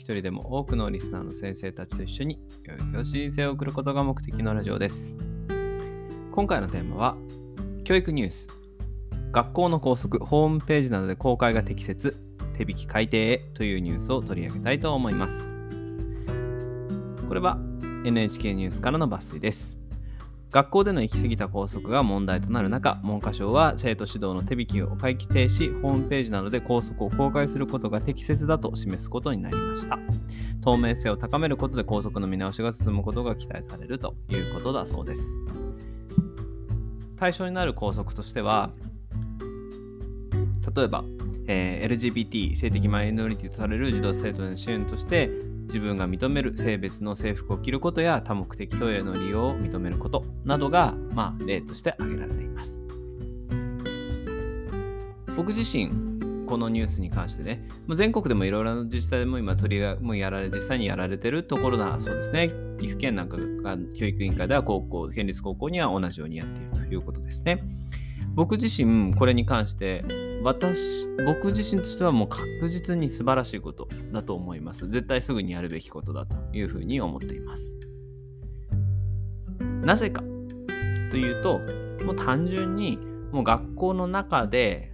一人でも多くのリスナーの先生たちと一緒に良い教師人生を送ることが目的のラジオです。今回のテーマは教育ニュース学校の校則ホームページなどで公開が適切手引き改定へというニュースを取り上げたいと思います。これは NHK ニュースからの抜粋です。学校での行き過ぎた校則が問題となる中、文科省は生徒指導の手引きを回帰停止、ホームページなどで校則を公開することが適切だと示すことになりました。透明性を高めることで校則の見直しが進むことが期待されるということだそうです。対象になる校則としては、例えば、えー LGBT 性的マイノリティとされる児童生徒の支援として自分が認める性別の制服を着ることや多目的トイレの利用を認めることなどが、まあ、例として挙げられています。僕自身このニュースに関してね、ま全国でもいろいろな自治体でも今取りもやられ実際にやられてるところだそうですね。岐阜県なんかが教育委員会では高校、県立高校には同じようにやっているということですね。僕自身これに関して私僕自身としてはもう確実に素晴らしいことだと思います。絶対すぐにやるべきことだというふうに思っています。なぜかというともう単純にもう学校の中で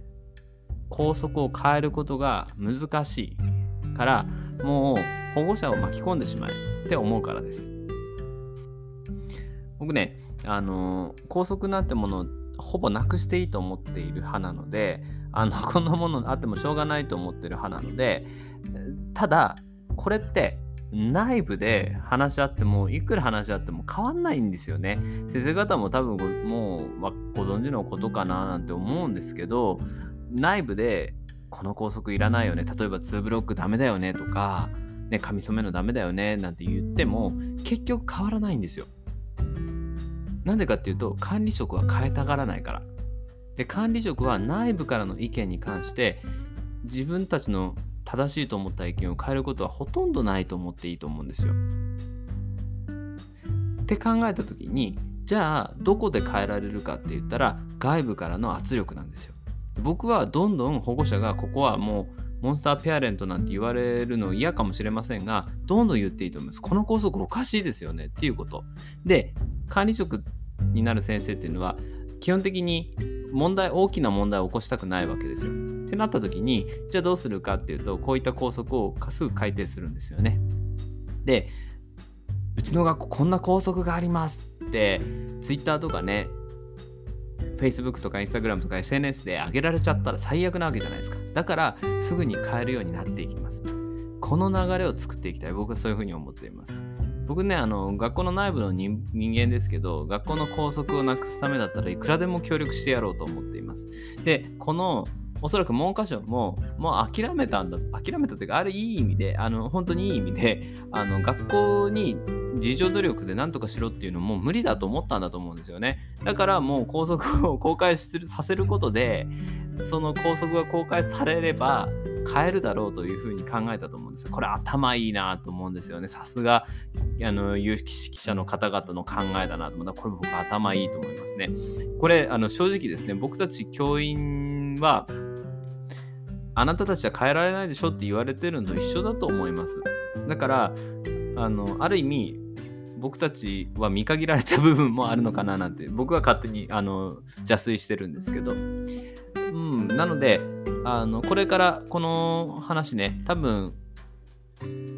校則を変えることが難しいからもう保護者を巻き込んでしまえって思うからです。僕ねあの校則なんてものをほぼなくしていいと思っている派なのであのこんなものあってもしょうがないと思ってる派なのでただこれって内部で話し合ってもいくら話し合っても変わんないんですよね。先生方も多分もうわご存知のことかななんて思うんですけど内部でこの校則いらないよね。例えば2ブロックダメだよねとかね髪染めのダメだよねなんて言っても結局変わらないんですよ。なんでかっていうと管理職は変えたがらないから。で管理職は内部からの意見に関して自分たちの正しいと思った意見を変えることはほとんどないと思っていいと思うんですよ。って考えた時にじゃあどこで変えられるかって言ったら外部からの圧力なんですよ。僕はどんどん保護者がここはもうモンスターペアレントなんて言われるの嫌かもしれませんがどんどん言っていいと思います。この校則おかしいですよねっていうこと。で管理職になる先生っていうのは基本的に問題大きな問題を起こしたくないわけですよ。ってなった時にじゃあどうするかっていうとこういった校則をすぐ改定するんですよね。でうちの学校こんな校則がありますって Twitter とかね Facebook とか Instagram とか SNS で上げられちゃったら最悪なわけじゃないですか。だからすぐに変えるようになっていきます。この流れを作っていきたい。僕はそういうふうに思っています。僕ねあの学校の内部の人人間ですけど学校の校則をなくすためだったらいくらでも協力してやろうと思っています。でこのおそらく文科省ももう諦めたんだ諦めたというかあれいい意味であの本当にいい意味であの学校に自助努力で何とかしろっていうのも無理だと思ったんだと思うんですよね。だからもう校則を公開するさせることでその校則が公開されれば変えるだろうというふうに考えたと思うんですこれ頭いいなと思うんですよね。さすがあの有識者の方々の考えだなと思ったこれ僕頭いいと思いますね。これあの正直ですね僕たち教員はあなたたちは変えられないでしょって言われてるのと一緒だと思います。だからあのある意味僕たちは見限られた部分もあるのかななんて僕は勝手にあの邪推してるんですけど、うん、なのであのこれからこの話ね多分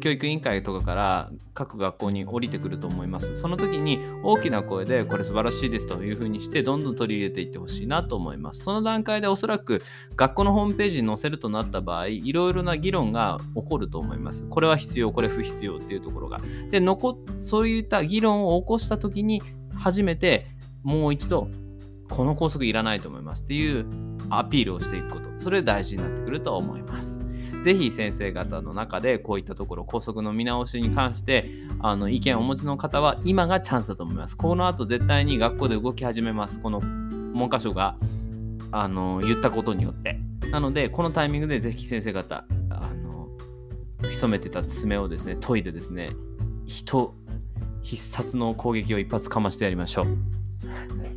教育委員会とかから各学校に降りてくると思います。その時に大きな声でこれ素晴らしいですというふうにしてどんどん取り入れていってほしいなと思います。その段階でおそらく学校のホームページに載せるとなった場合いろいろな議論が起こると思います。これは必要これ不必要っていうところが。で残そういった議論を起こした時に初めてもう一度この校則いらないと思いますっていうアピールをしていくこと。それ大事になってくると思います。ぜひ先生方の中でこういったところ校則の見直しに関してあの意見をお持ちの方は今がチャンスだと思います。この後絶対に学校で動き始めます。この文科省があの言ったことによって。なのでこのタイミングでぜひ先生方あの潜めてた爪をですね研いでですね人必殺の攻撃を一発かましてやりましょう。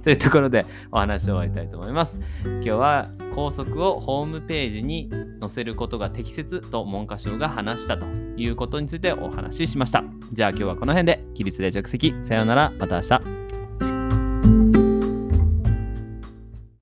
というところでお話を終わりたいと思います。今日は校則をホームページに載せることが適切と文科省が話したということについてお話ししました。じゃあ今日はこの辺で起立で着席さようならまた明日。